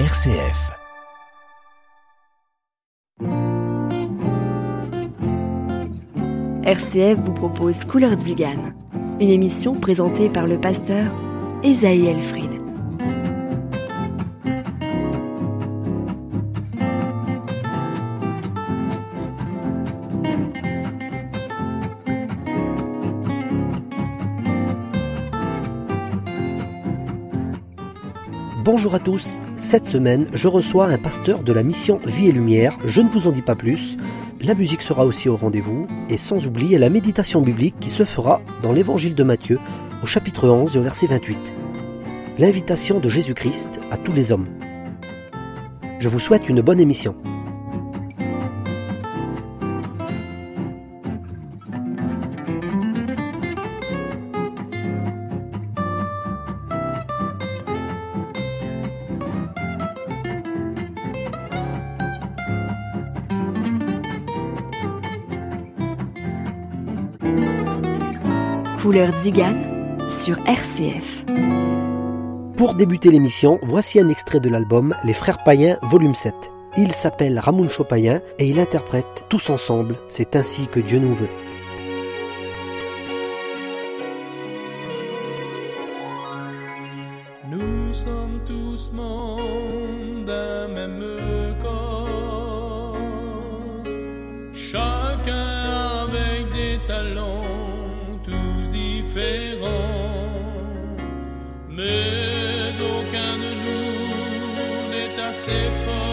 RCF. RCF vous propose Couleur Zigane, une émission présentée par le pasteur Esaïe Elfried. Bonjour à tous, cette semaine je reçois un pasteur de la mission Vie et Lumière, je ne vous en dis pas plus, la musique sera aussi au rendez-vous, et sans oublier la méditation biblique qui se fera dans l'évangile de Matthieu au chapitre 11 et au verset 28. L'invitation de Jésus-Christ à tous les hommes. Je vous souhaite une bonne émission. Pour débuter l'émission, voici un extrait de l'album Les Frères Païens, volume 7. Il s'appelle Ramoun Chopayen et il interprète Tous ensemble, c'est ainsi que Dieu nous veut. N'est assez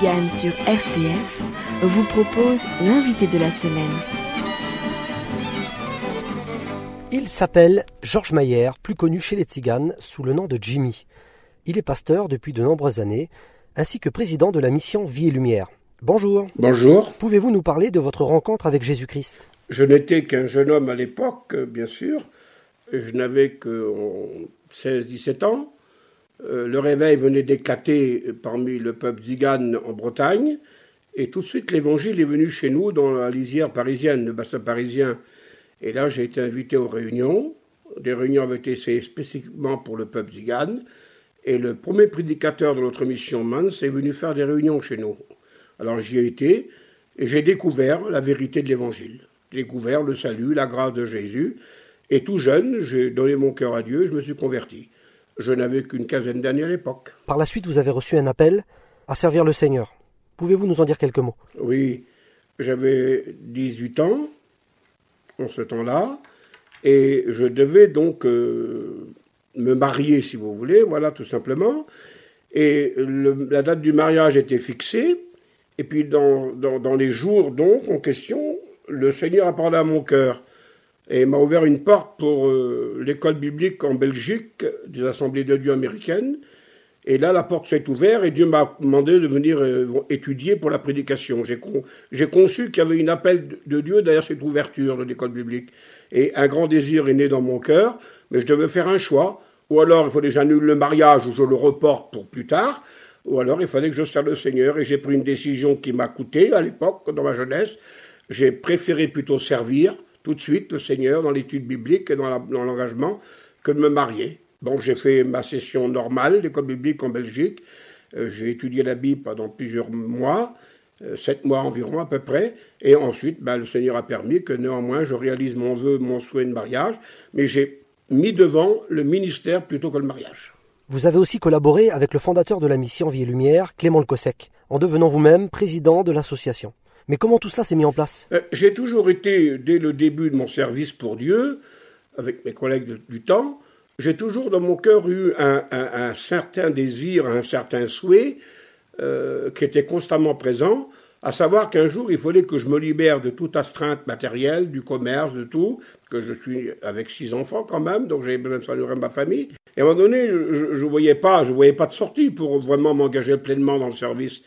Sur RCF vous propose l'invité de la semaine. Il s'appelle Georges Maillère, plus connu chez les Tziganes sous le nom de Jimmy. Il est pasteur depuis de nombreuses années, ainsi que président de la mission Vie et Lumière. Bonjour. Bonjour. Pouvez-vous nous parler de votre rencontre avec Jésus-Christ? Je n'étais qu'un jeune homme à l'époque, euh, bien sûr. Je n'avais que 16-17 ans. Euh, le réveil venait d'éclater parmi le peuple zigane en Bretagne. Et tout de suite, l'évangile est venu chez nous dans la lisière parisienne, le bassin parisien. Et là, j'ai été invité aux réunions. Des réunions avaient été spécifiquement pour le peuple zigane. Et le premier prédicateur de notre mission Mans est venu faire des réunions chez nous. Alors j'y ai été et j'ai découvert la vérité de l'évangile. Découvert le salut, la grâce de Jésus. Et tout jeune, j'ai donné mon cœur à Dieu, je me suis converti. Je n'avais qu'une quinzaine d'années à l'époque. Par la suite, vous avez reçu un appel à servir le Seigneur. Pouvez-vous nous en dire quelques mots? Oui, j'avais 18 ans en ce temps-là, et je devais donc euh, me marier, si vous voulez, voilà, tout simplement. Et la date du mariage était fixée, et puis dans, dans, les jours donc en question, le Seigneur a parlé à mon cœur et m'a ouvert une porte pour euh, l'école biblique en Belgique des Assemblées de Dieu américaines. Et là, la porte s'est ouverte et Dieu m'a demandé de venir euh, étudier pour la prédication. J'ai conçu qu'il y avait une appel de Dieu derrière cette ouverture de l'école biblique. Et un grand désir est né dans mon cœur, mais je devais faire un choix. Ou alors il fallait que j'annule le mariage ou je le reporte pour plus tard. Ou alors il fallait que je serve le Seigneur. Et j'ai pris une décision qui m'a coûté à l'époque, dans ma jeunesse. J'ai préféré plutôt servir tout de suite le Seigneur dans l'étude biblique et dans l'engagement que de me marier. Bon, j'ai fait ma session normale d'école biblique en Belgique. Euh, j'ai étudié la Bible pendant plusieurs mois, euh, sept mois environ à peu près. Et ensuite, ben, le Seigneur a permis que néanmoins je réalise mon vœu, mon souhait de mariage. Mais j'ai mis devant le ministère plutôt que le mariage. Vous avez aussi collaboré avec le fondateur de la mission Vie et Lumière, Clément Lecossec, en devenant vous-même président de l'association. Mais comment tout cela s'est mis en place? Euh, J'ai toujours été, dès le début de mon service pour Dieu, avec mes collègues du temps, j'ai toujours dans mon cœur eu un, certain désir, un certain souhait euh, qui était constamment présent, à savoir qu'un jour il fallait que je me libère de toute astreinte matérielle, du commerce, de tout, que je suis avec six enfants quand même, donc besoin de saluer ma famille. Et à un moment donné, je ne voyais pas, je voyais pas de sortie pour vraiment m'engager pleinement dans le service.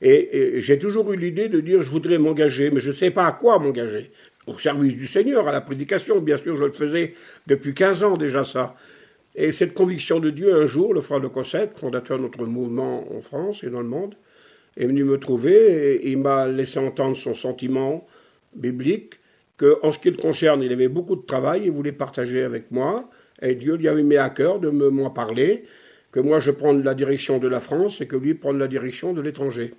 Et, j'ai toujours eu l'idée de dire je voudrais m'engager, mais je ne sais pas à quoi m'engager. Au service du Seigneur, à la prédication, bien sûr, je le faisais depuis 15 ans déjà ça. Et cette conviction de Dieu, un jour, le frère de Cosset, fondateur de notre mouvement en France et dans le monde, est venu me trouver et il m'a laissé entendre son sentiment biblique que, en ce qui le concerne, il avait beaucoup de travail, il voulait partager avec moi, et Dieu lui avait mis à cœur de m'en parler, que moi je prenne la direction de la France et que lui prenne la direction de l'étranger.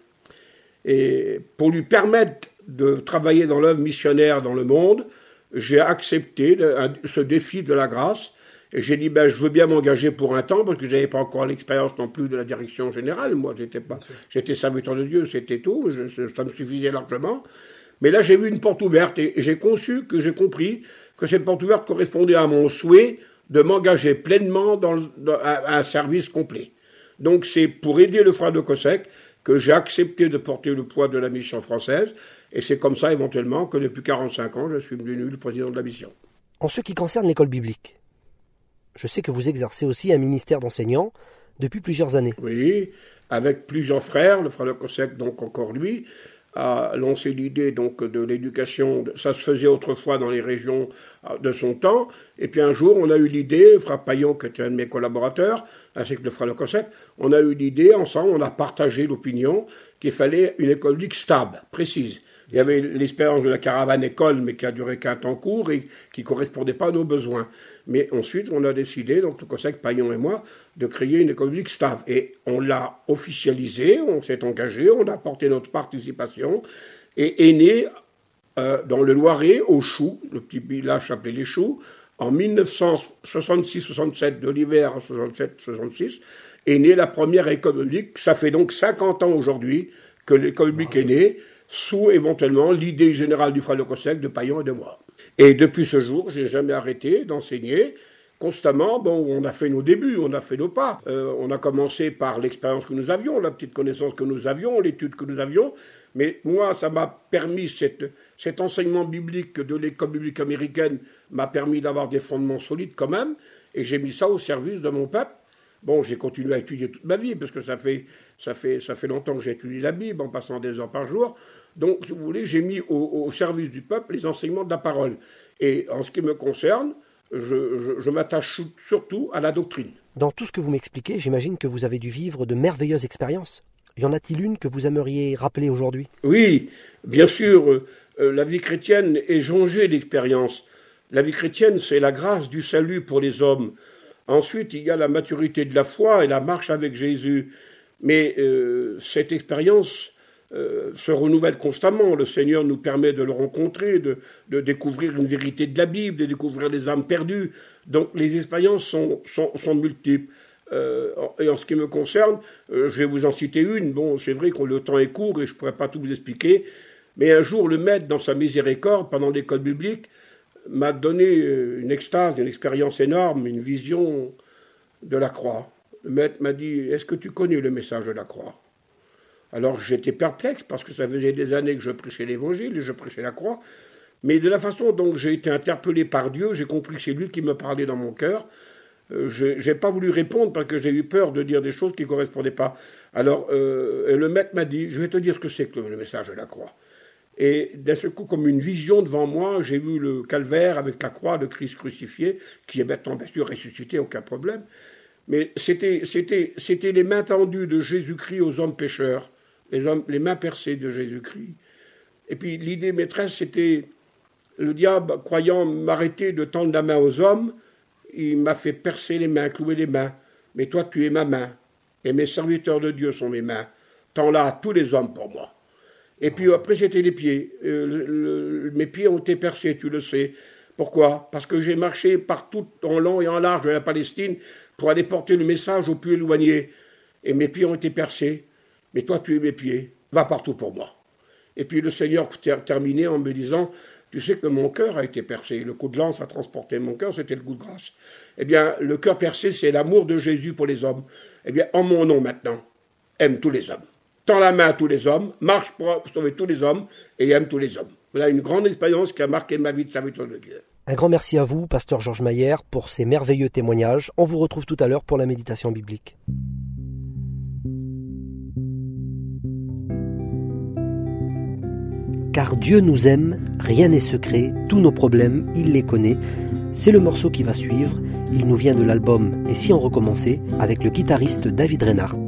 Et pour lui permettre de travailler dans l'œuvre missionnaire dans le monde, j'ai accepté ce défi de la grâce. Et j'ai dit, ben, je veux bien m'engager pour un temps, parce que je n'avais pas encore l'expérience non plus de la direction générale. Moi, j'étais pas, j'étais serviteur de Dieu, c'était tout, ça me suffisait largement. Mais là, j'ai vu une porte ouverte et, j'ai conçu que j'ai compris que cette porte ouverte correspondait à mon souhait de m'engager pleinement dans, un service complet. Donc, c'est pour aider le frère de Cossack que j'ai accepté de porter le poids de la mission française, et c'est comme ça éventuellement que depuis 45 ans, je suis devenu le président de la mission. En ce qui concerne l'école biblique, je sais que vous exercez aussi un ministère d'enseignant depuis plusieurs années. Oui, avec plusieurs frères, le frère de Cossack, donc encore lui, a lancé l'idée donc de l'éducation. Ça se faisait autrefois dans les régions euh, de son temps. Et puis un jour, on a eu l'idée, le frère Paillon, qui était un de mes collaborateurs, ainsi que le frère Lecosset, on a eu l'idée, ensemble, on a partagé l'opinion qu'il fallait une école luxe stable, précise. Il y avait l'espérance de la caravane école, mais qui a duré qu'un temps court et qui ne correspondait pas à nos besoins. Mais ensuite, on a décidé, donc le conseil Paillon et moi, de créer une école publique stable. Et on l'a officialisé, on s'est engagé, on a apporté notre participation, et est né euh, dans le Loiret, au Chou, le petit village appelé Les Choux, en 1966-67, de l'hiver en 67-66, est née la première école publique. Ça fait donc 50 ans aujourd'hui que l'école publique est née, sous éventuellement l'idée générale du frère de de Paillon et de moi. Et depuis ce jour, j'ai jamais arrêté d'enseigner constamment. Bon, on a fait nos débuts, on a fait nos pas. Euh, on a commencé par l'expérience que nous avions, la petite connaissance que nous avions, l'étude que nous avions. Mais moi, ça m'a permis, cet enseignement biblique de l'école biblique américaine m'a permis d'avoir des fondements solides quand même. Et j'ai mis ça au service de mon peuple. Bon, j'ai continué à étudier toute ma vie, parce que ça fait, ça fait, ça fait longtemps que j'étudie la Bible, en passant des heures par jour. Donc, si vous voulez, j'ai mis au, service du peuple les enseignements de la parole. Et en ce qui me concerne, je, m'attache surtout à la doctrine. Dans tout ce que vous m'expliquez, j'imagine que vous avez dû vivre de merveilleuses expériences. y en a-t-il une que vous aimeriez rappeler aujourd'hui? Oui, bien sûr, euh, euh, la vie chrétienne est jonchée d'expériences. La vie chrétienne, c'est la grâce du salut pour les hommes. Ensuite, il y a la maturité de la foi et la marche avec Jésus. Mais euh, cette expérience se renouvelle constamment. Le Seigneur nous permet de le rencontrer, de, découvrir une vérité de la Bible, de découvrir les âmes perdues. Donc les expériences sont, multiples. Euh, et en ce qui me concerne, euh, je vais vous en citer une. Bon, c'est vrai que le temps est court et je ne pourrais pas tout vous expliquer. Mais un jour, le maître, dans sa miséricorde, pendant l'école biblique, m'a donné euh, une extase, une expérience énorme, une vision de la croix. Le maître m'a dit Est-ce que tu connais le message de la croix? Alors j'étais perplexe parce que ça faisait des années que je prêchais l'évangile et je prêchais la croix. Mais de la façon dont j'ai été interpellé par Dieu, j'ai compris que c'est lui qui me parlait dans mon cœur. Euh, je n'ai pas voulu répondre parce que j'ai eu peur de dire des choses qui ne correspondaient pas. Alors, euh, le maître m'a dit, je vais te dire ce que c'est que le message de la croix. Et d'un seul coup, comme une vision devant moi, j'ai vu le calvaire avec la croix de Christ crucifié, qui est maintenant bien sûr ressuscité, aucun problème. Mais c'était, les mains tendues de Jésus-Christ aux hommes pécheurs, les, mains percées de Jésus-Christ. Et puis l'idée maîtresse, c'était le diable, croyant m'arrêter de tendre la main aux hommes, il m'a fait percer les mains, clouer les mains. Mais toi, tu es ma main. Et mes serviteurs de Dieu sont mes mains. Tends-là à tous les hommes pour moi. Et puis après, c'était les pieds. Euh, mes pieds ont été percés, tu le sais. Pourquoi? Parce que j'ai marché partout en long et en large de la Palestine pour aller porter le message aux plus éloignés. Et mes pieds ont été percés. Mais toi, tu es mes pieds. Va partout pour moi. Et puis le Seigneur terminé en me disant tu sais que mon cœur a été percé. Le coup de lance a transporté mon cœur, c'était le coup de grâce. Eh bien, le cœur percé, c'est l'amour de Jésus pour les hommes. Eh bien, en mon nom maintenant, aime tous les hommes. Tends la main à tous les hommes, marche pour sauver tous les hommes et aime tous les hommes. Voilà une grande expérience qui a marqué ma vie de serviteur de Dieu. Un grand merci à vous, pasteur Georges Maillère, pour ces merveilleux témoignages. On vous retrouve tout à l'heure pour la méditation biblique. Car Dieu nous aime, rien n'est secret, tous nos problèmes, il les connaît. C'est le morceau qui va suivre, il nous vient de l'album Et si on recommençait avec le guitariste David Reinhardt.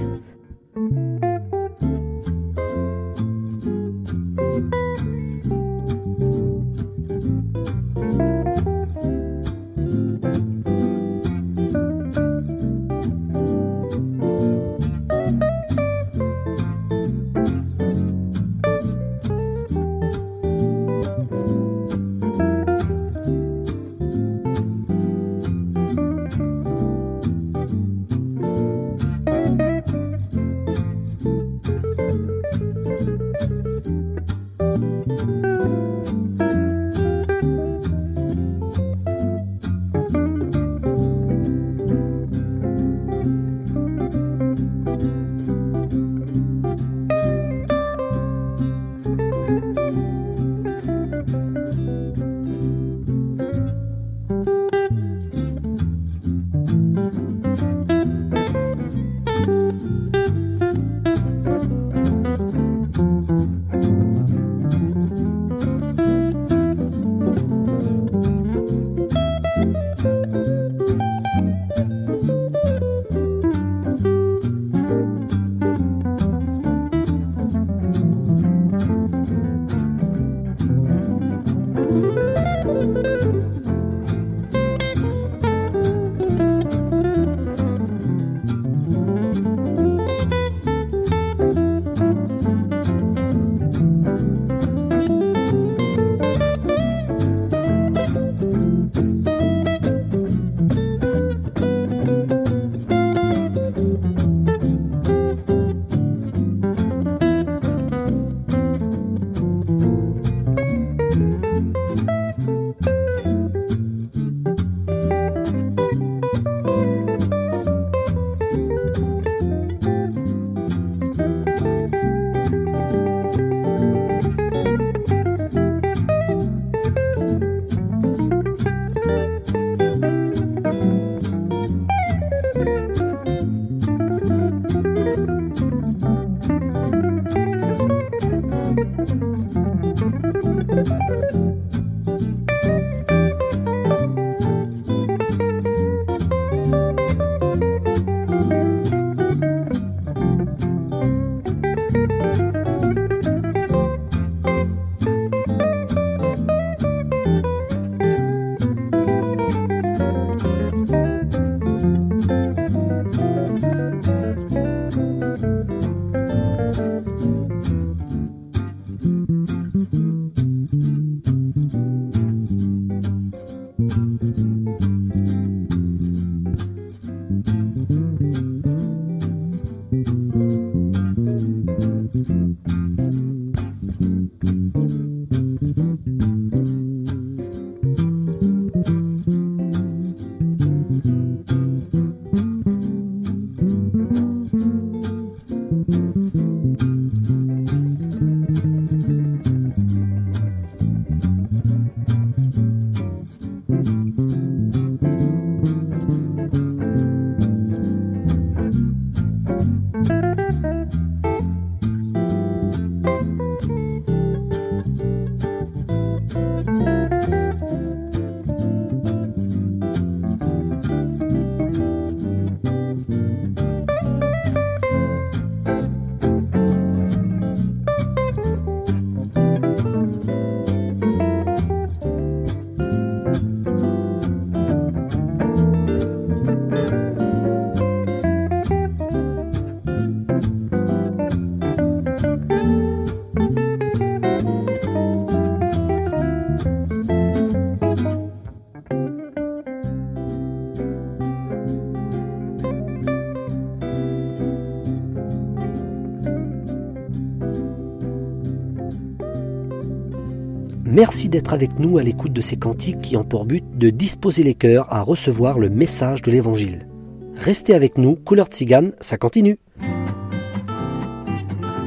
D'être avec nous à l'écoute de ces cantiques qui ont pour but de disposer les cœurs à recevoir le message de l'Évangile. Restez avec nous, couleur tzigane, ça continue.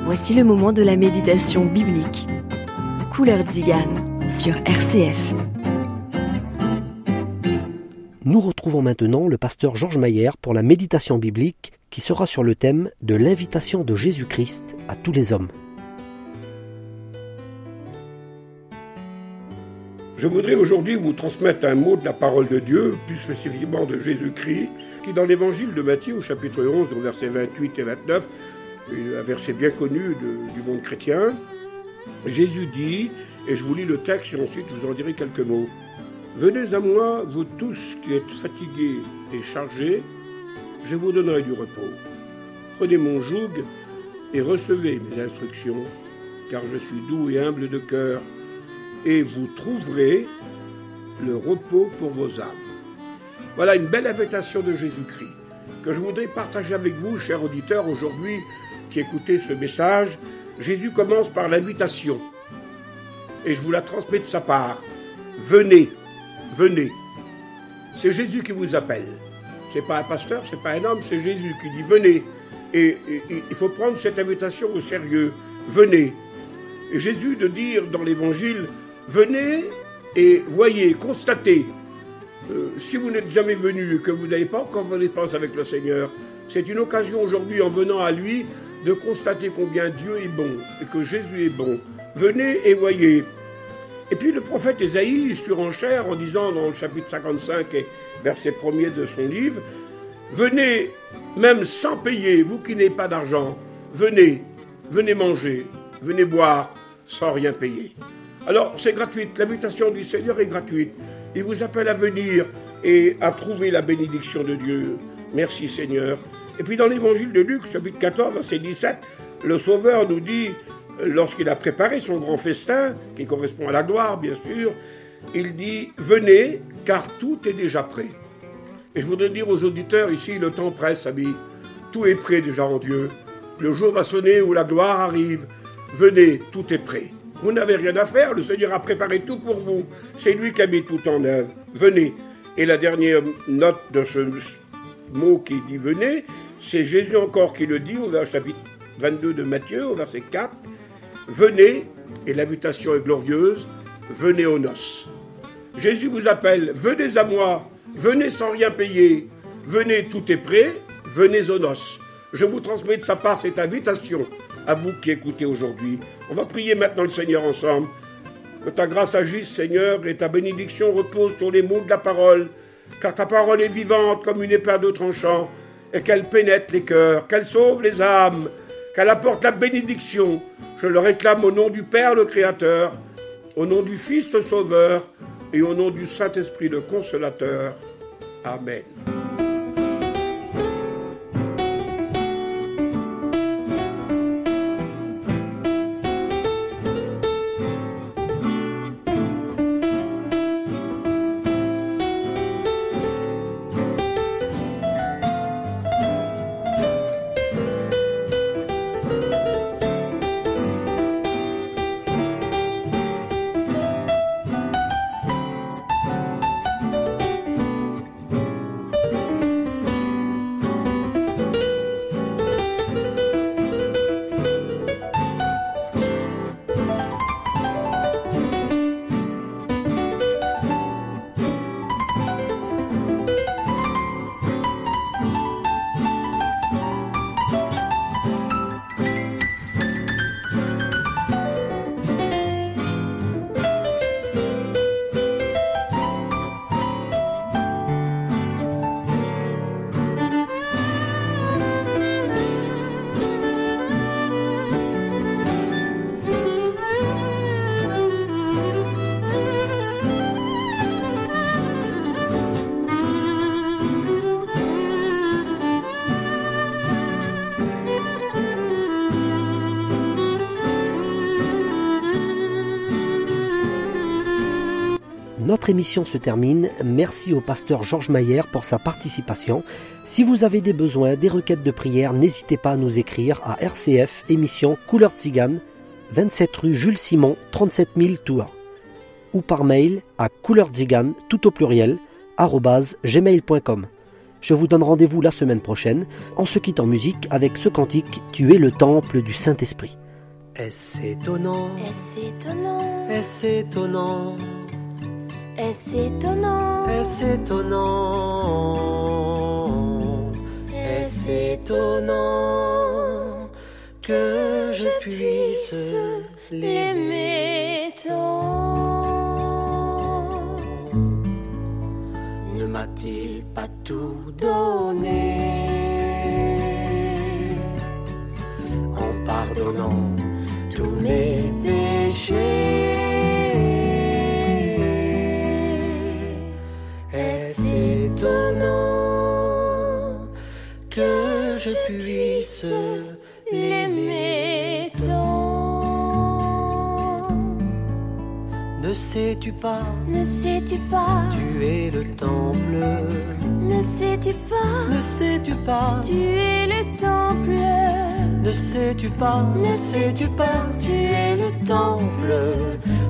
Voici le moment de la méditation biblique. Couleur tzigane sur RCF. Nous retrouvons maintenant le pasteur Georges Mayer pour la méditation biblique qui sera sur le thème de l'invitation de Jésus-Christ à tous les hommes. Je voudrais aujourd'hui vous transmettre un mot de la parole de Dieu, plus spécifiquement de Jésus-Christ, qui dans l'évangile de Matthieu au chapitre 11, au verset 28 et 29, un verset bien connu du monde chrétien, Jésus dit, et je vous lis le texte et ensuite je vous en dirai quelques mots, Venez à moi, vous tous qui êtes fatigués et chargés, je vous donnerai du repos. Prenez mon joug et recevez mes instructions, car je suis doux et humble de cœur et vous trouverez le repos pour vos âmes. Voilà une belle invitation de Jésus-Christ que je voudrais partager avec vous, chers auditeurs, aujourd'hui qui écoutez ce message. Jésus commence par l'invitation et je vous la transmets de sa part. Venez, venez. C'est Jésus qui vous appelle. C'est pas un pasteur, c'est pas un homme, c'est Jésus qui dit venez. Et, et il faut prendre cette invitation au sérieux. Venez. Et Jésus de dire dans l'évangile Venez et voyez, constatez. Euh, si vous n'êtes jamais venu et que vous n'avez pas encore vos dépenses avec le Seigneur, c'est une occasion aujourd'hui, en venant à lui, de constater combien Dieu est bon et que Jésus est bon. Venez et voyez. Et puis le prophète Ésaïe surenchère en disant dans le chapitre 55 et verset 1er de son livre, Venez, même sans payer, vous qui n'avez pas d'argent, venez, venez manger, venez boire sans rien payer. Alors, c'est gratuit. L'invitation du Seigneur est gratuite. Il vous appelle à venir et à trouver la bénédiction de Dieu. Merci Seigneur. Et puis dans l'évangile de Luc, chapitre 14, verset 17, le Sauveur nous dit, lorsqu'il a préparé son grand festin, qui correspond à la gloire, bien sûr, il dit Venez, car tout est déjà prêt. Et je voudrais dire aux auditeurs ici le temps presse, amis. Tout est prêt déjà en Dieu. Le jour va sonner où la gloire arrive. Venez, tout est prêt. Vous n'avez rien à faire, le Seigneur a préparé tout pour vous. C'est lui qui a mis tout en œuvre. Venez. Et la dernière note de ce mot qui dit venez, c'est Jésus encore qui le dit au chapitre 22 de Matthieu, au verset 4. Venez, et l'invitation est glorieuse, venez aux noces. Jésus vous appelle, venez à moi, venez sans rien payer, venez, tout est prêt, venez aux noces. Je vous transmets de sa part cette invitation à vous qui écoutez aujourd'hui. On va prier maintenant le Seigneur ensemble. Que ta grâce agisse, Seigneur, et ta bénédiction repose sur les mots de la parole, car ta parole est vivante comme une épée de tranchant, et qu'elle pénètre les cœurs, qu'elle sauve les âmes, qu'elle apporte la bénédiction. Je le réclame au nom du Père le Créateur, au nom du Fils le Sauveur, et au nom du Saint-Esprit le Consolateur. Amen. Notre émission se termine. Merci au pasteur Georges Mayer pour sa participation. Si vous avez des besoins, des requêtes de prière, n'hésitez pas à nous écrire à RCF émission Couleur Tzigane, 27 rue Jules Simon, 37 000 Tours. ou par mail à couleurzigane, tout au pluriel, gmail.com. Je vous donne rendez-vous la semaine prochaine en se quittant en musique avec ce cantique Tu es le temple du Saint-Esprit. Est-ce étonnant? Est-ce étonnant? Est-ce étonnant? Est-ce étonnant? Est-ce étonnant? Est-ce étonnant que je puisse l'aimer tant? Ne m'a-t-il pas tout donné? En pardonnant tous mes péchés? Je puisse l'aimer tant Ne sais-tu pas, Ne sais-tu pas tu es le temple Ne sais-tu pas Ne sais-tu pas, Tu es le temple ne sais-tu pas, Ne sais-tu pas tu es le temple,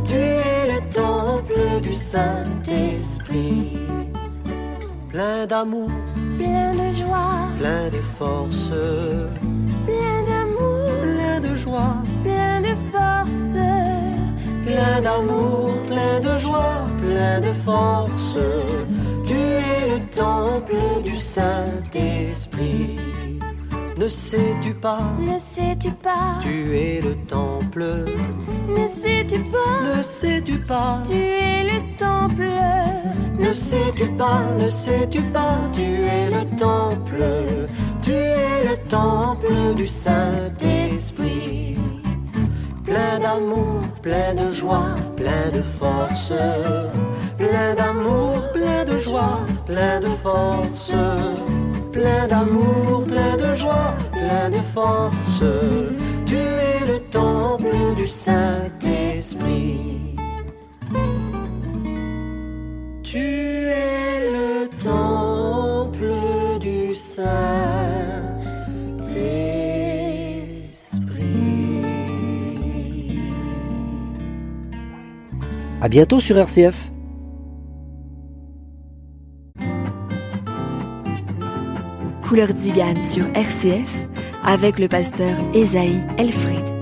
tu es le temple du Saint-Esprit. Plein d'amour, Plein de joie. Plein de force, Plein d'amour. Plein de joie, Plein de force. Plein d'amour, plein de joie, plein de force. Tu es le temple du Saint-Esprit. Ne sais-tu pas, Ne sais-tu pas? Tu es le temple, Ne sais-tu pas? Ne sais-tu pas, Tu es le temple Ne sais-tu pas, ne sais-tu pas, tu es le temple, tu es le temple du Saint-Esprit. Plein d'amour, plein de joie, plein de force. Plein d'amour, plein de joie, plein de force. Plein d'amour, plein de joie, plein de force. Tu es le temple du Saint-Esprit. Tu es le temple du Saint-Esprit. À bientôt sur RCF. Couleur d'Igane sur RCF avec le pasteur Esaïe Elfried.